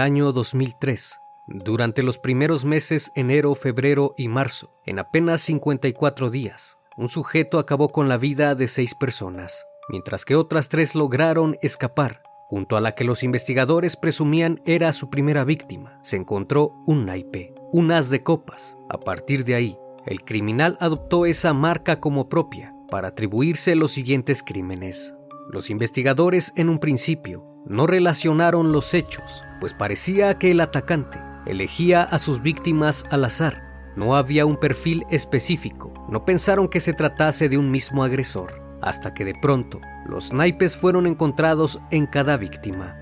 Año 2003, durante los primeros meses enero, febrero y marzo, en apenas 54 días, un sujeto acabó con la vida de seis personas, mientras que otras tres lograron escapar. Junto a la que los investigadores presumían era su primera víctima, se encontró un naipe, un as de copas. A partir de ahí, el criminal adoptó esa marca como propia para atribuirse los siguientes crímenes. Los investigadores en un principio no relacionaron los hechos, pues parecía que el atacante elegía a sus víctimas al azar. No había un perfil específico, no pensaron que se tratase de un mismo agresor, hasta que de pronto los naipes fueron encontrados en cada víctima.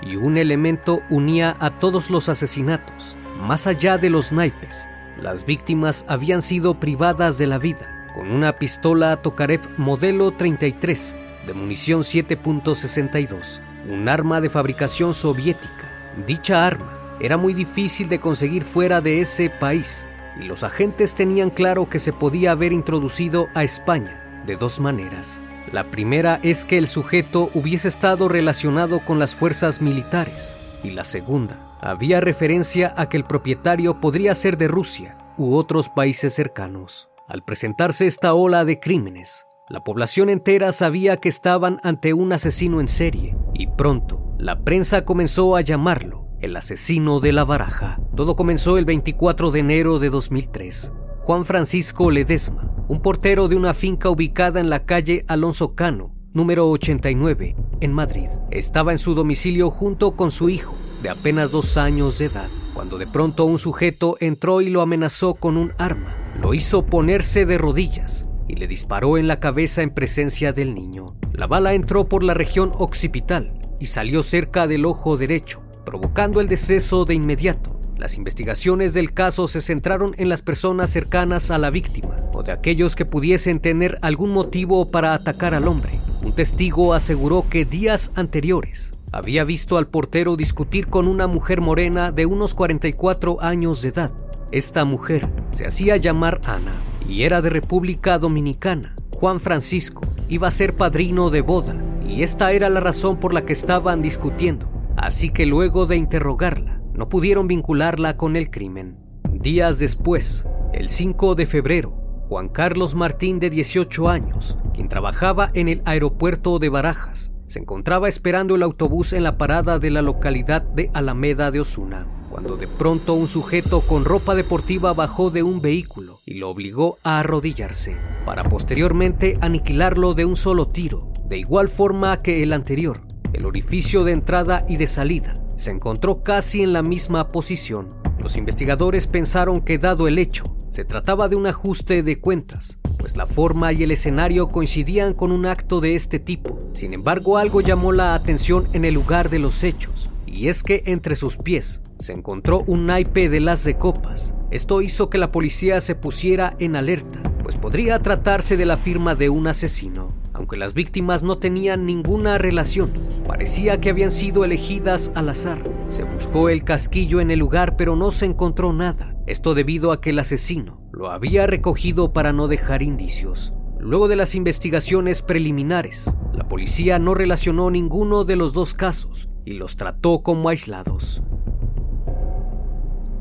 Y un elemento unía a todos los asesinatos. Más allá de los naipes, las víctimas habían sido privadas de la vida con una pistola Tokarev modelo 33 de munición 7.62, un arma de fabricación soviética. Dicha arma era muy difícil de conseguir fuera de ese país y los agentes tenían claro que se podía haber introducido a España de dos maneras. La primera es que el sujeto hubiese estado relacionado con las fuerzas militares y la segunda había referencia a que el propietario podría ser de Rusia u otros países cercanos. Al presentarse esta ola de crímenes, la población entera sabía que estaban ante un asesino en serie y pronto la prensa comenzó a llamarlo el asesino de la baraja. Todo comenzó el 24 de enero de 2003. Juan Francisco Ledesma, un portero de una finca ubicada en la calle Alonso Cano, número 89, en Madrid, estaba en su domicilio junto con su hijo, de apenas dos años de edad, cuando de pronto un sujeto entró y lo amenazó con un arma. Lo hizo ponerse de rodillas y le disparó en la cabeza en presencia del niño. La bala entró por la región occipital y salió cerca del ojo derecho, provocando el deceso de inmediato. Las investigaciones del caso se centraron en las personas cercanas a la víctima o de aquellos que pudiesen tener algún motivo para atacar al hombre. Un testigo aseguró que días anteriores había visto al portero discutir con una mujer morena de unos 44 años de edad. Esta mujer se hacía llamar Ana y era de República Dominicana. Juan Francisco, iba a ser padrino de boda, y esta era la razón por la que estaban discutiendo. Así que luego de interrogarla, no pudieron vincularla con el crimen. Días después, el 5 de febrero, Juan Carlos Martín, de 18 años, quien trabajaba en el aeropuerto de Barajas, se encontraba esperando el autobús en la parada de la localidad de Alameda de Osuna, cuando de pronto un sujeto con ropa deportiva bajó de un vehículo y lo obligó a arrodillarse, para posteriormente aniquilarlo de un solo tiro, de igual forma que el anterior. El orificio de entrada y de salida se encontró casi en la misma posición. Los investigadores pensaron que dado el hecho, se trataba de un ajuste de cuentas, pues la forma y el escenario coincidían con un acto de este tipo. Sin embargo, algo llamó la atención en el lugar de los hechos, y es que entre sus pies se encontró un naipe de las de copas. Esto hizo que la policía se pusiera en alerta, pues podría tratarse de la firma de un asesino. Aunque las víctimas no tenían ninguna relación, parecía que habían sido elegidas al azar. Se buscó el casquillo en el lugar pero no se encontró nada. Esto debido a que el asesino lo había recogido para no dejar indicios. Luego de las investigaciones preliminares, la policía no relacionó ninguno de los dos casos y los trató como aislados.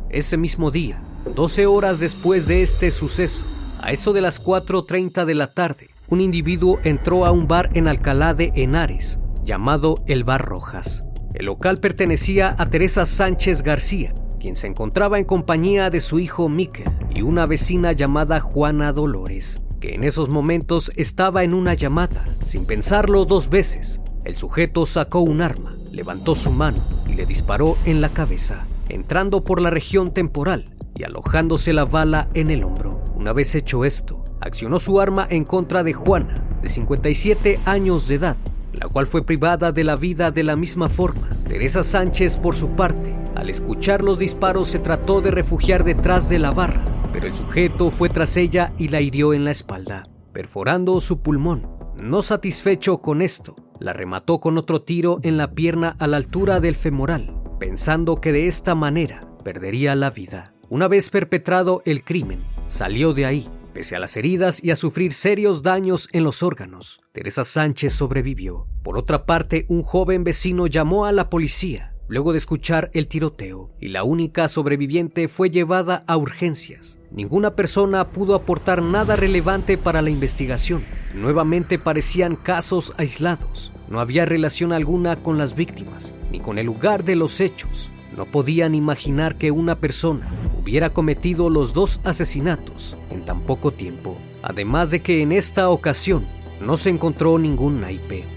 Ese mismo día, 12 horas después de este suceso, a eso de las 4.30 de la tarde, un individuo entró a un bar en Alcalá de Henares, llamado El Bar Rojas. El local pertenecía a Teresa Sánchez García, quien se encontraba en compañía de su hijo Miquel y una vecina llamada Juana Dolores, que en esos momentos estaba en una llamada. Sin pensarlo dos veces, el sujeto sacó un arma, levantó su mano y le disparó en la cabeza, entrando por la región temporal y alojándose la bala en el hombro. Una vez hecho esto, accionó su arma en contra de Juana, de 57 años de edad, la cual fue privada de la vida de la misma forma. Teresa Sánchez, por su parte, al escuchar los disparos se trató de refugiar detrás de la barra, pero el sujeto fue tras ella y la hirió en la espalda, perforando su pulmón. No satisfecho con esto, la remató con otro tiro en la pierna a la altura del femoral, pensando que de esta manera perdería la vida. Una vez perpetrado el crimen, salió de ahí, pese a las heridas y a sufrir serios daños en los órganos. Teresa Sánchez sobrevivió. Por otra parte, un joven vecino llamó a la policía luego de escuchar el tiroteo, y la única sobreviviente fue llevada a urgencias. Ninguna persona pudo aportar nada relevante para la investigación. Nuevamente parecían casos aislados. No había relación alguna con las víctimas, ni con el lugar de los hechos. No podían imaginar que una persona hubiera cometido los dos asesinatos en tan poco tiempo. Además de que en esta ocasión no se encontró ningún naipe.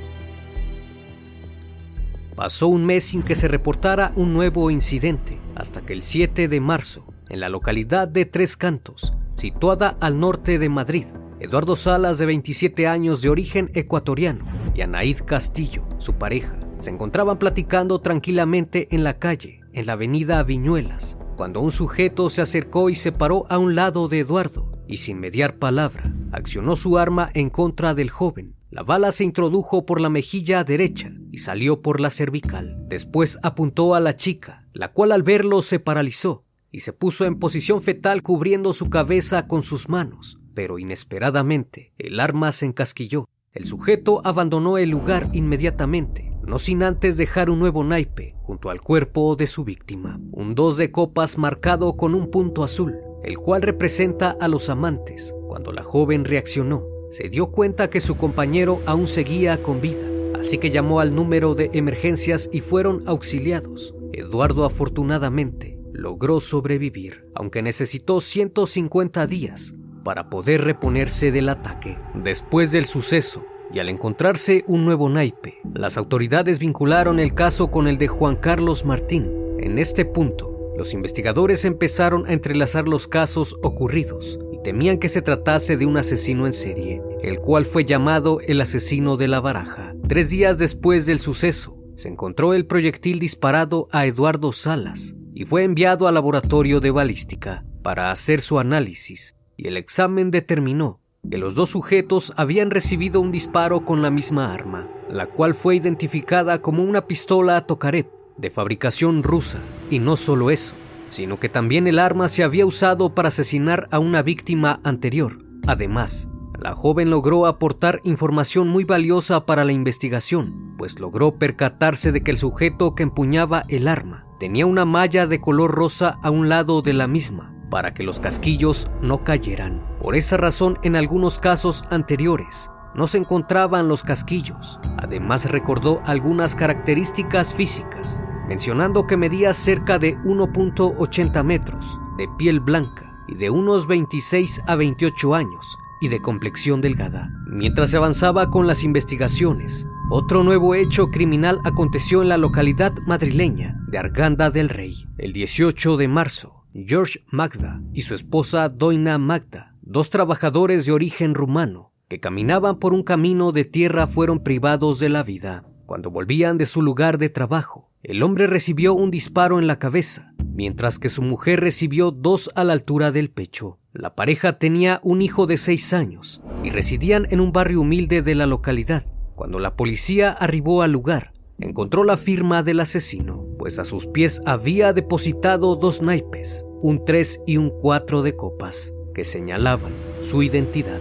Pasó un mes sin que se reportara un nuevo incidente, hasta que el 7 de marzo, en la localidad de Tres Cantos, situada al norte de Madrid, Eduardo Salas, de 27 años de origen ecuatoriano, y Anaíd Castillo, su pareja, se encontraban platicando tranquilamente en la calle, en la avenida Viñuelas, cuando un sujeto se acercó y se paró a un lado de Eduardo, y sin mediar palabra, accionó su arma en contra del joven, la bala se introdujo por la mejilla derecha y salió por la cervical. Después apuntó a la chica, la cual al verlo se paralizó y se puso en posición fetal cubriendo su cabeza con sus manos. Pero inesperadamente, el arma se encasquilló. El sujeto abandonó el lugar inmediatamente, no sin antes dejar un nuevo naipe junto al cuerpo de su víctima. Un dos de copas marcado con un punto azul, el cual representa a los amantes. Cuando la joven reaccionó, se dio cuenta que su compañero aún seguía con vida, así que llamó al número de emergencias y fueron auxiliados. Eduardo afortunadamente logró sobrevivir, aunque necesitó 150 días para poder reponerse del ataque. Después del suceso, y al encontrarse un nuevo naipe, las autoridades vincularon el caso con el de Juan Carlos Martín. En este punto, los investigadores empezaron a entrelazar los casos ocurridos temían que se tratase de un asesino en serie, el cual fue llamado el asesino de la baraja. Tres días después del suceso, se encontró el proyectil disparado a Eduardo Salas y fue enviado al laboratorio de balística para hacer su análisis y el examen determinó que los dos sujetos habían recibido un disparo con la misma arma, la cual fue identificada como una pistola Tokarev de fabricación rusa. Y no solo eso, sino que también el arma se había usado para asesinar a una víctima anterior. Además, la joven logró aportar información muy valiosa para la investigación, pues logró percatarse de que el sujeto que empuñaba el arma tenía una malla de color rosa a un lado de la misma, para que los casquillos no cayeran. Por esa razón, en algunos casos anteriores, no se encontraban los casquillos. Además recordó algunas características físicas, mencionando que medía cerca de 1.80 metros, de piel blanca y de unos 26 a 28 años, y de complexión delgada. Mientras se avanzaba con las investigaciones, otro nuevo hecho criminal aconteció en la localidad madrileña de Arganda del Rey. El 18 de marzo, George Magda y su esposa Doina Magda, dos trabajadores de origen rumano, que caminaban por un camino de tierra fueron privados de la vida. Cuando volvían de su lugar de trabajo, el hombre recibió un disparo en la cabeza, mientras que su mujer recibió dos a la altura del pecho. La pareja tenía un hijo de seis años y residían en un barrio humilde de la localidad. Cuando la policía arribó al lugar, encontró la firma del asesino, pues a sus pies había depositado dos naipes, un 3 y un 4 de copas, que señalaban su identidad.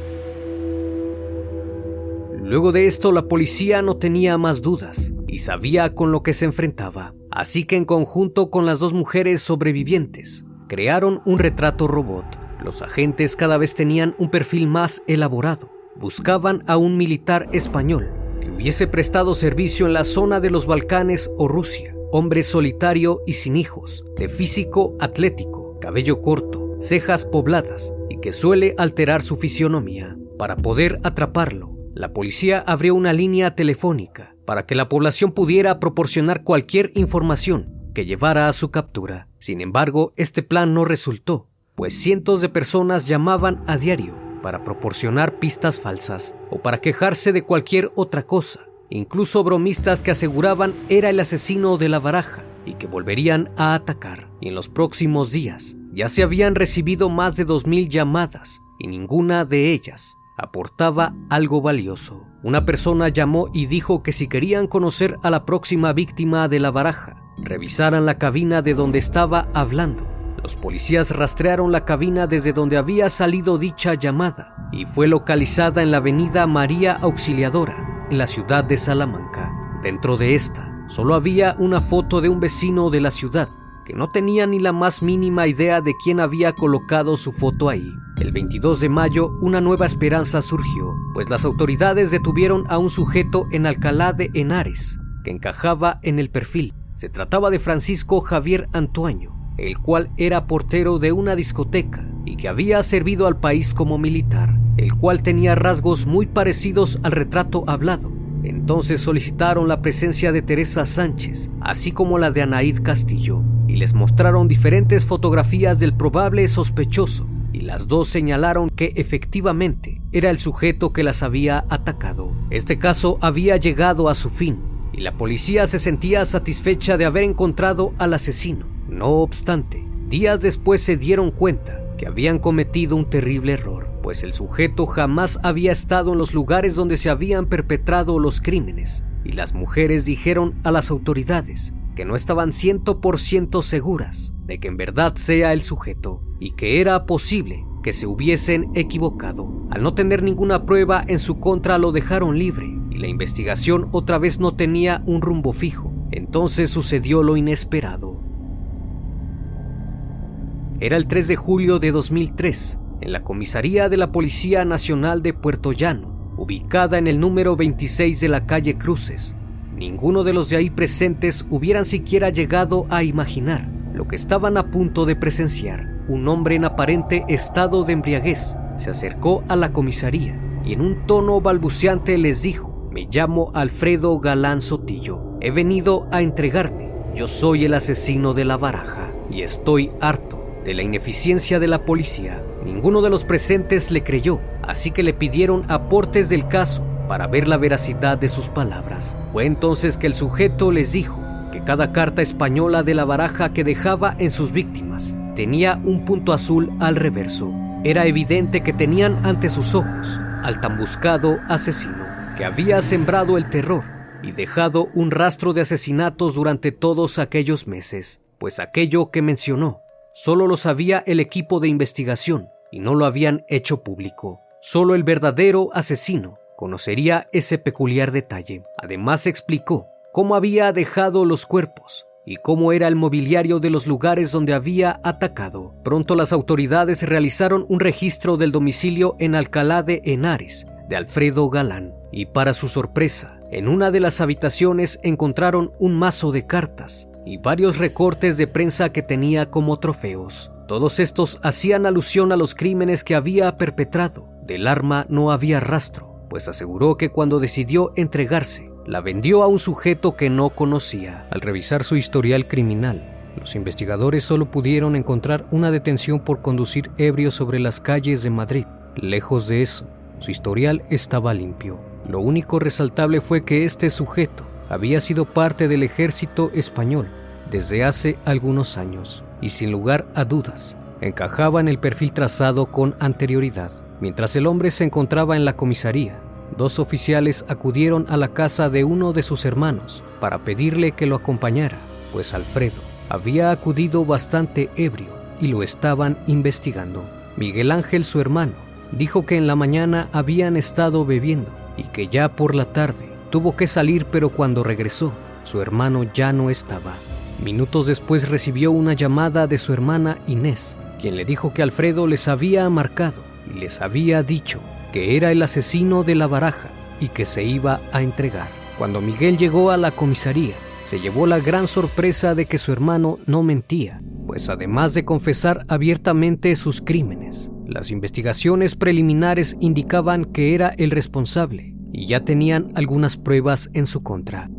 Luego de esto, la policía no tenía más dudas y sabía con lo que se enfrentaba, así que en conjunto con las dos mujeres sobrevivientes, crearon un retrato robot los agentes cada vez tenían un perfil más elaborado. Buscaban a un militar español que hubiese prestado servicio en la zona de los Balcanes o Rusia. Hombre solitario y sin hijos, de físico atlético, cabello corto, cejas pobladas y que suele alterar su fisionomía. Para poder atraparlo, la policía abrió una línea telefónica para que la población pudiera proporcionar cualquier información que llevara a su captura. Sin embargo, este plan no resultó, pues cientos de personas llamaban a diario para proporcionar pistas falsas o para quejarse de cualquier otra cosa, incluso bromistas que aseguraban era el asesino de la baraja y que volverían a atacar. Y en los próximos días ya se habían recibido más de 2.000 llamadas y ninguna de ellas aportaba algo valioso. Una persona llamó y dijo que si querían conocer a la próxima víctima de la baraja, revisaran la cabina de donde estaba hablando los policías rastrearon la cabina desde donde había salido dicha llamada y fue localizada en la avenida María Auxiliadora, en la ciudad de Salamanca. Dentro de esta, solo había una foto de un vecino de la ciudad que no tenía ni la más mínima idea de quién había colocado su foto ahí. El 22 de mayo, una nueva esperanza surgió, pues las autoridades detuvieron a un sujeto en Alcalá de Henares, que encajaba en el perfil. Se trataba de Francisco Javier Antoño, el cual era portero de una discoteca y que había servido al país como militar, el cual tenía rasgos muy parecidos al retrato hablado. Entonces solicitaron la presencia de Teresa Sánchez, así como la de Anaíd Castillo, y les mostraron diferentes fotografías del probable sospechoso, y las dos señalaron que efectivamente era el sujeto que las había atacado. Este caso había llegado a su fin, y la policía se sentía satisfecha de haber encontrado al asesino no obstante, días después se dieron cuenta que habían cometido un terrible error, pues el sujeto jamás había estado en los lugares donde se habían perpetrado los crímenes, y las mujeres dijeron a las autoridades que no estaban 100% seguras de que en verdad sea el sujeto y que era posible que se hubiesen equivocado. Al no tener ninguna prueba en su contra lo dejaron libre y la investigación otra vez no tenía un rumbo fijo. Entonces sucedió lo inesperado. Era el 3 de julio de 2003, en la comisaría de la Policía Nacional de Puerto Llano, ubicada en el número 26 de la calle Cruces. Ninguno de los de ahí presentes hubieran siquiera llegado a imaginar lo que estaban a punto de presenciar. Un hombre en aparente estado de embriaguez se acercó a la comisaría y en un tono balbuceante les dijo, me llamo Alfredo Galán Sotillo, he venido a entregarme, yo soy el asesino de la baraja y estoy harto de la ineficiencia de la policía, ninguno de los presentes le creyó, así que le pidieron aportes del caso para ver la veracidad de sus palabras. Fue entonces que el sujeto les dijo que cada carta española de la baraja que dejaba en sus víctimas tenía un punto azul al reverso. Era evidente que tenían ante sus ojos al tan buscado asesino que había sembrado el terror y dejado un rastro de asesinatos durante todos aquellos meses, pues aquello que mencionó Solo lo sabía el equipo de investigación y no lo habían hecho público. Solo el verdadero asesino conocería ese peculiar detalle. Además explicó cómo había dejado los cuerpos y cómo era el mobiliario de los lugares donde había atacado. Pronto las autoridades realizaron un registro del domicilio en Alcalá de Henares de Alfredo Galán y para su sorpresa, en una de las habitaciones encontraron un mazo de cartas y varios recortes de prensa que tenía como trofeos. Todos estos hacían alusión a los crímenes que había perpetrado. Del arma no había rastro, pues aseguró que cuando decidió entregarse, la vendió a un sujeto que no conocía. Al revisar su historial criminal, los investigadores solo pudieron encontrar una detención por conducir ebrio sobre las calles de Madrid. Lejos de eso, su historial estaba limpio. Lo único resaltable fue que este sujeto había sido parte del ejército español desde hace algunos años y sin lugar a dudas encajaba en el perfil trazado con anterioridad. Mientras el hombre se encontraba en la comisaría, dos oficiales acudieron a la casa de uno de sus hermanos para pedirle que lo acompañara, pues Alfredo había acudido bastante ebrio y lo estaban investigando. Miguel Ángel, su hermano, dijo que en la mañana habían estado bebiendo y que ya por la tarde tuvo que salir, pero cuando regresó, su hermano ya no estaba. Minutos después recibió una llamada de su hermana Inés, quien le dijo que Alfredo les había marcado y les había dicho que era el asesino de la baraja y que se iba a entregar. Cuando Miguel llegó a la comisaría, se llevó la gran sorpresa de que su hermano no mentía, pues además de confesar abiertamente sus crímenes, las investigaciones preliminares indicaban que era el responsable y ya tenían algunas pruebas en su contra.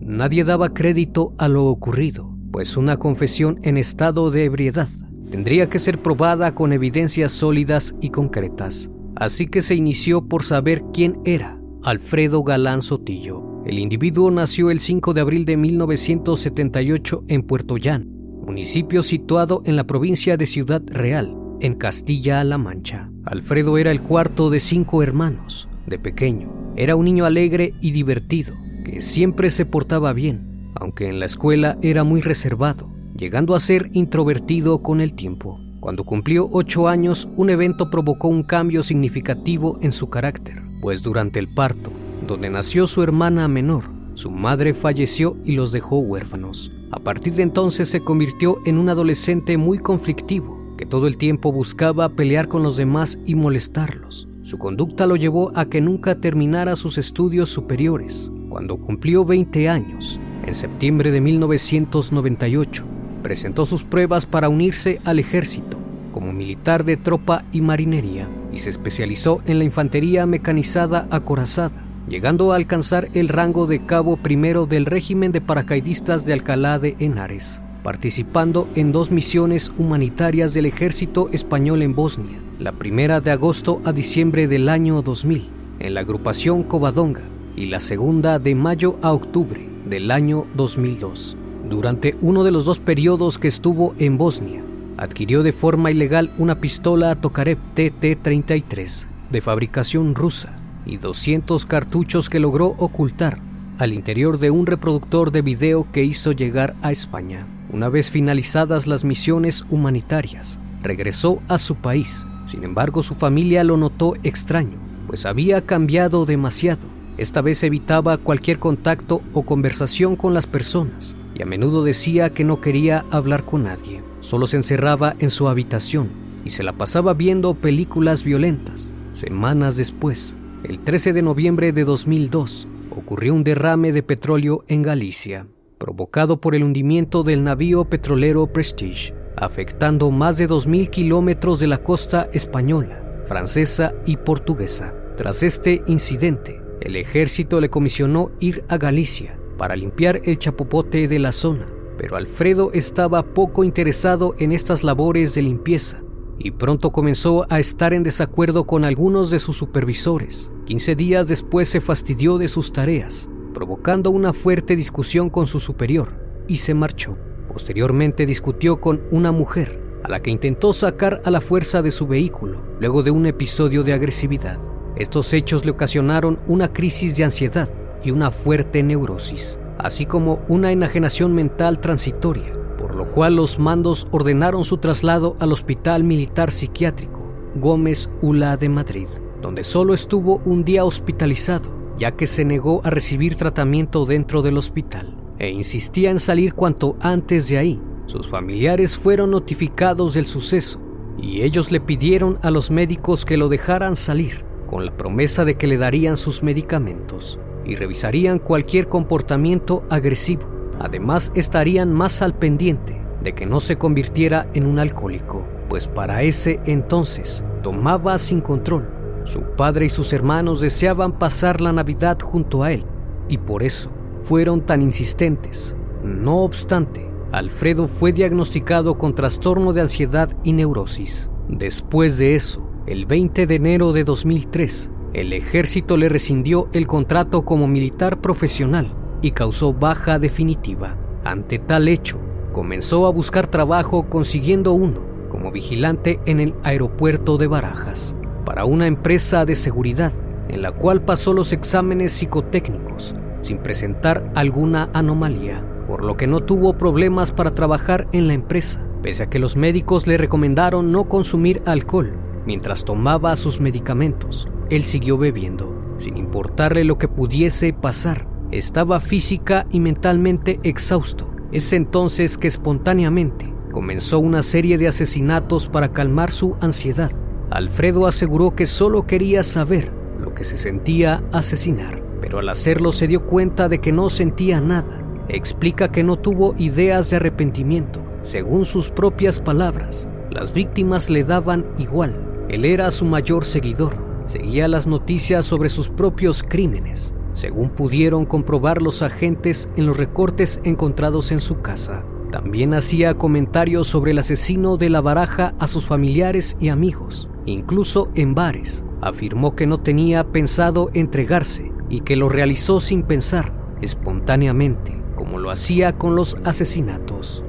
Nadie daba crédito a lo ocurrido, pues una confesión en estado de ebriedad tendría que ser probada con evidencias sólidas y concretas, así que se inició por saber quién era Alfredo Galán Sotillo. El individuo nació el 5 de abril de 1978 en Puerto Llano, municipio situado en la provincia de Ciudad Real, en Castilla-La Mancha. Alfredo era el cuarto de cinco hermanos. De pequeño, era un niño alegre y divertido, que siempre se portaba bien, aunque en la escuela era muy reservado, llegando a ser introvertido con el tiempo. Cuando cumplió ocho años, un evento provocó un cambio significativo en su carácter, pues durante el parto, donde nació su hermana menor, su madre falleció y los dejó huérfanos. A partir de entonces se convirtió en un adolescente muy conflictivo, que todo el tiempo buscaba pelear con los demás y molestarlos. Su conducta lo llevó a que nunca terminara sus estudios superiores. Cuando cumplió 20 años, en septiembre de 1998, presentó sus pruebas para unirse al ejército como militar de tropa y marinería y se especializó en la infantería mecanizada acorazada llegando a alcanzar el rango de cabo primero del régimen de paracaidistas de Alcalá de Henares, participando en dos misiones humanitarias del ejército español en Bosnia, la primera de agosto a diciembre del año 2000, en la agrupación Covadonga, y la segunda de mayo a octubre del año 2002. Durante uno de los dos periodos que estuvo en Bosnia, adquirió de forma ilegal una pistola Tokarev TT-33 de fabricación rusa y 200 cartuchos que logró ocultar al interior de un reproductor de video que hizo llegar a España. Una vez finalizadas las misiones humanitarias, regresó a su país. Sin embargo, su familia lo notó extraño, pues había cambiado demasiado. Esta vez evitaba cualquier contacto o conversación con las personas y a menudo decía que no quería hablar con nadie. Solo se encerraba en su habitación y se la pasaba viendo películas violentas. Semanas después, el 13 de noviembre de 2002 ocurrió un derrame de petróleo en Galicia, provocado por el hundimiento del navío petrolero Prestige, afectando más de 2.000 kilómetros de la costa española, francesa y portuguesa. Tras este incidente, el ejército le comisionó ir a Galicia para limpiar el chapopote de la zona, pero Alfredo estaba poco interesado en estas labores de limpieza y pronto comenzó a estar en desacuerdo con algunos de sus supervisores. 15 días después se fastidió de sus tareas, provocando una fuerte discusión con su superior, y se marchó. Posteriormente discutió con una mujer, a la que intentó sacar a la fuerza de su vehículo, luego de un episodio de agresividad. Estos hechos le ocasionaron una crisis de ansiedad y una fuerte neurosis, así como una enajenación mental transitoria por lo cual los mandos ordenaron su traslado al Hospital Militar Psiquiátrico, Gómez Ula de Madrid, donde solo estuvo un día hospitalizado, ya que se negó a recibir tratamiento dentro del hospital e insistía en salir cuanto antes de ahí. Sus familiares fueron notificados del suceso y ellos le pidieron a los médicos que lo dejaran salir, con la promesa de que le darían sus medicamentos y revisarían cualquier comportamiento agresivo. Además, estarían más al pendiente de que no se convirtiera en un alcohólico, pues para ese entonces tomaba sin control. Su padre y sus hermanos deseaban pasar la Navidad junto a él y por eso fueron tan insistentes. No obstante, Alfredo fue diagnosticado con trastorno de ansiedad y neurosis. Después de eso, el 20 de enero de 2003, el ejército le rescindió el contrato como militar profesional y causó baja definitiva. Ante tal hecho, comenzó a buscar trabajo consiguiendo uno como vigilante en el aeropuerto de Barajas para una empresa de seguridad en la cual pasó los exámenes psicotécnicos sin presentar alguna anomalía, por lo que no tuvo problemas para trabajar en la empresa, pese a que los médicos le recomendaron no consumir alcohol mientras tomaba sus medicamentos. Él siguió bebiendo, sin importarle lo que pudiese pasar. Estaba física y mentalmente exhausto. Es entonces que espontáneamente comenzó una serie de asesinatos para calmar su ansiedad. Alfredo aseguró que solo quería saber lo que se sentía asesinar pero al hacerlo se dio cuenta de que no sentía nada. Explica que no tuvo ideas de arrepentimiento. Según sus propias palabras, las víctimas le daban igual. Él era su mayor seguidor. Seguía las noticias sobre sus propios crímenes, según pudieron comprobar los agentes en los recortes encontrados en su casa. También hacía comentarios sobre el asesino de la baraja a sus familiares y amigos, incluso en bares. Afirmó que no tenía pensado entregarse y que lo realizó sin pensar, espontáneamente, como lo hacía con los asesinatos.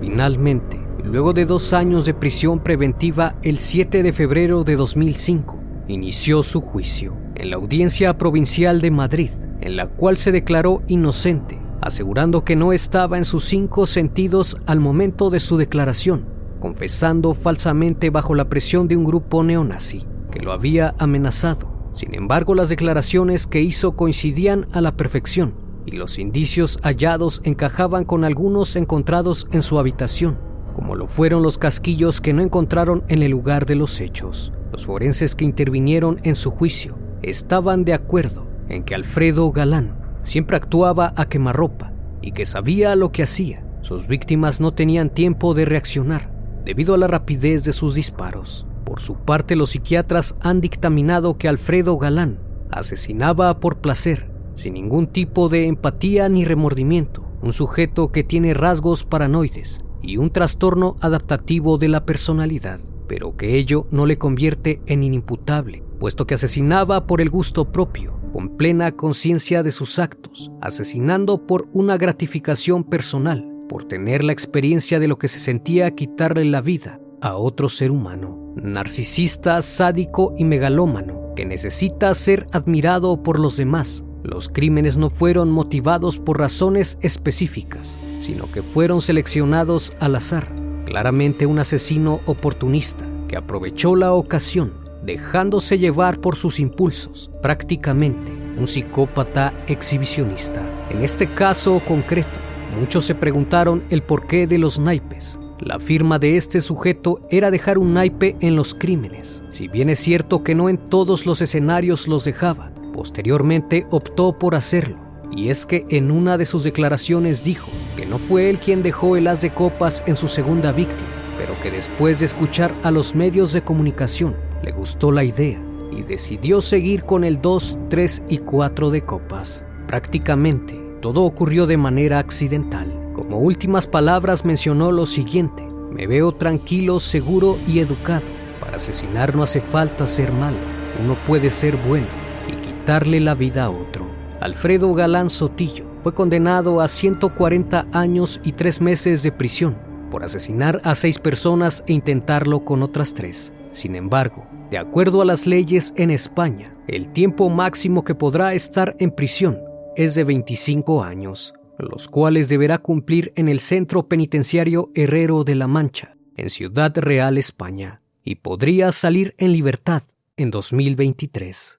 Finalmente, luego de dos años de prisión preventiva, el 7 de febrero de 2005, inició su juicio en la Audiencia Provincial de Madrid, en la cual se declaró inocente, asegurando que no estaba en sus cinco sentidos al momento de su declaración, confesando falsamente bajo la presión de un grupo neonazi que lo había amenazado. Sin embargo, las declaraciones que hizo coincidían a la perfección y los indicios hallados encajaban con algunos encontrados en su habitación, como lo fueron los casquillos que no encontraron en el lugar de los hechos. Los forenses que intervinieron en su juicio estaban de acuerdo en que Alfredo Galán siempre actuaba a quemarropa y que sabía lo que hacía. Sus víctimas no tenían tiempo de reaccionar debido a la rapidez de sus disparos. Por su parte, los psiquiatras han dictaminado que Alfredo Galán asesinaba por placer, sin ningún tipo de empatía ni remordimiento, un sujeto que tiene rasgos paranoides y un trastorno adaptativo de la personalidad, pero que ello no le convierte en inimputable, puesto que asesinaba por el gusto propio, con plena conciencia de sus actos, asesinando por una gratificación personal, por tener la experiencia de lo que se sentía quitarle la vida a otro ser humano narcisista, sádico y megalómano, que necesita ser admirado por los demás. Los crímenes no fueron motivados por razones específicas, sino que fueron seleccionados al azar. Claramente un asesino oportunista que aprovechó la ocasión, dejándose llevar por sus impulsos, prácticamente un psicópata exhibicionista. En este caso concreto, muchos se preguntaron el porqué de los naipes, la firma de este sujeto era dejar un naipe en los crímenes, si bien es cierto que no en todos los escenarios los dejaba, posteriormente optó por hacerlo, y es que en una de sus declaraciones dijo que no fue él quien dejó el as de copas en su segunda víctima, pero que después de escuchar a los medios de comunicación le gustó la idea y decidió seguir con el 2, 3 y 4 de copas. Prácticamente todo ocurrió de manera accidental. Como últimas palabras mencionó lo siguiente, me veo tranquilo, seguro y educado. Para asesinar no hace falta ser malo, uno puede ser bueno y quitarle la vida a otro. Alfredo Galán Sotillo fue condenado a 140 años y tres meses de prisión por asesinar a seis personas e intentarlo con otras tres. Sin embargo, de acuerdo a las leyes en España, el tiempo máximo que podrá estar en prisión es de 25 años los cuales deberá cumplir en el Centro Penitenciario Herrero de la Mancha, en Ciudad Real, España, y podría salir en libertad en 2023.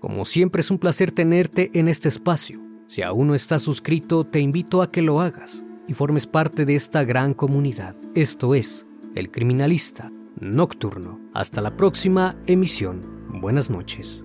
Como siempre es un placer tenerte en este espacio. Si aún no estás suscrito, te invito a que lo hagas y formes parte de esta gran comunidad. Esto es El Criminalista Nocturno. Hasta la próxima emisión. Buenas noches.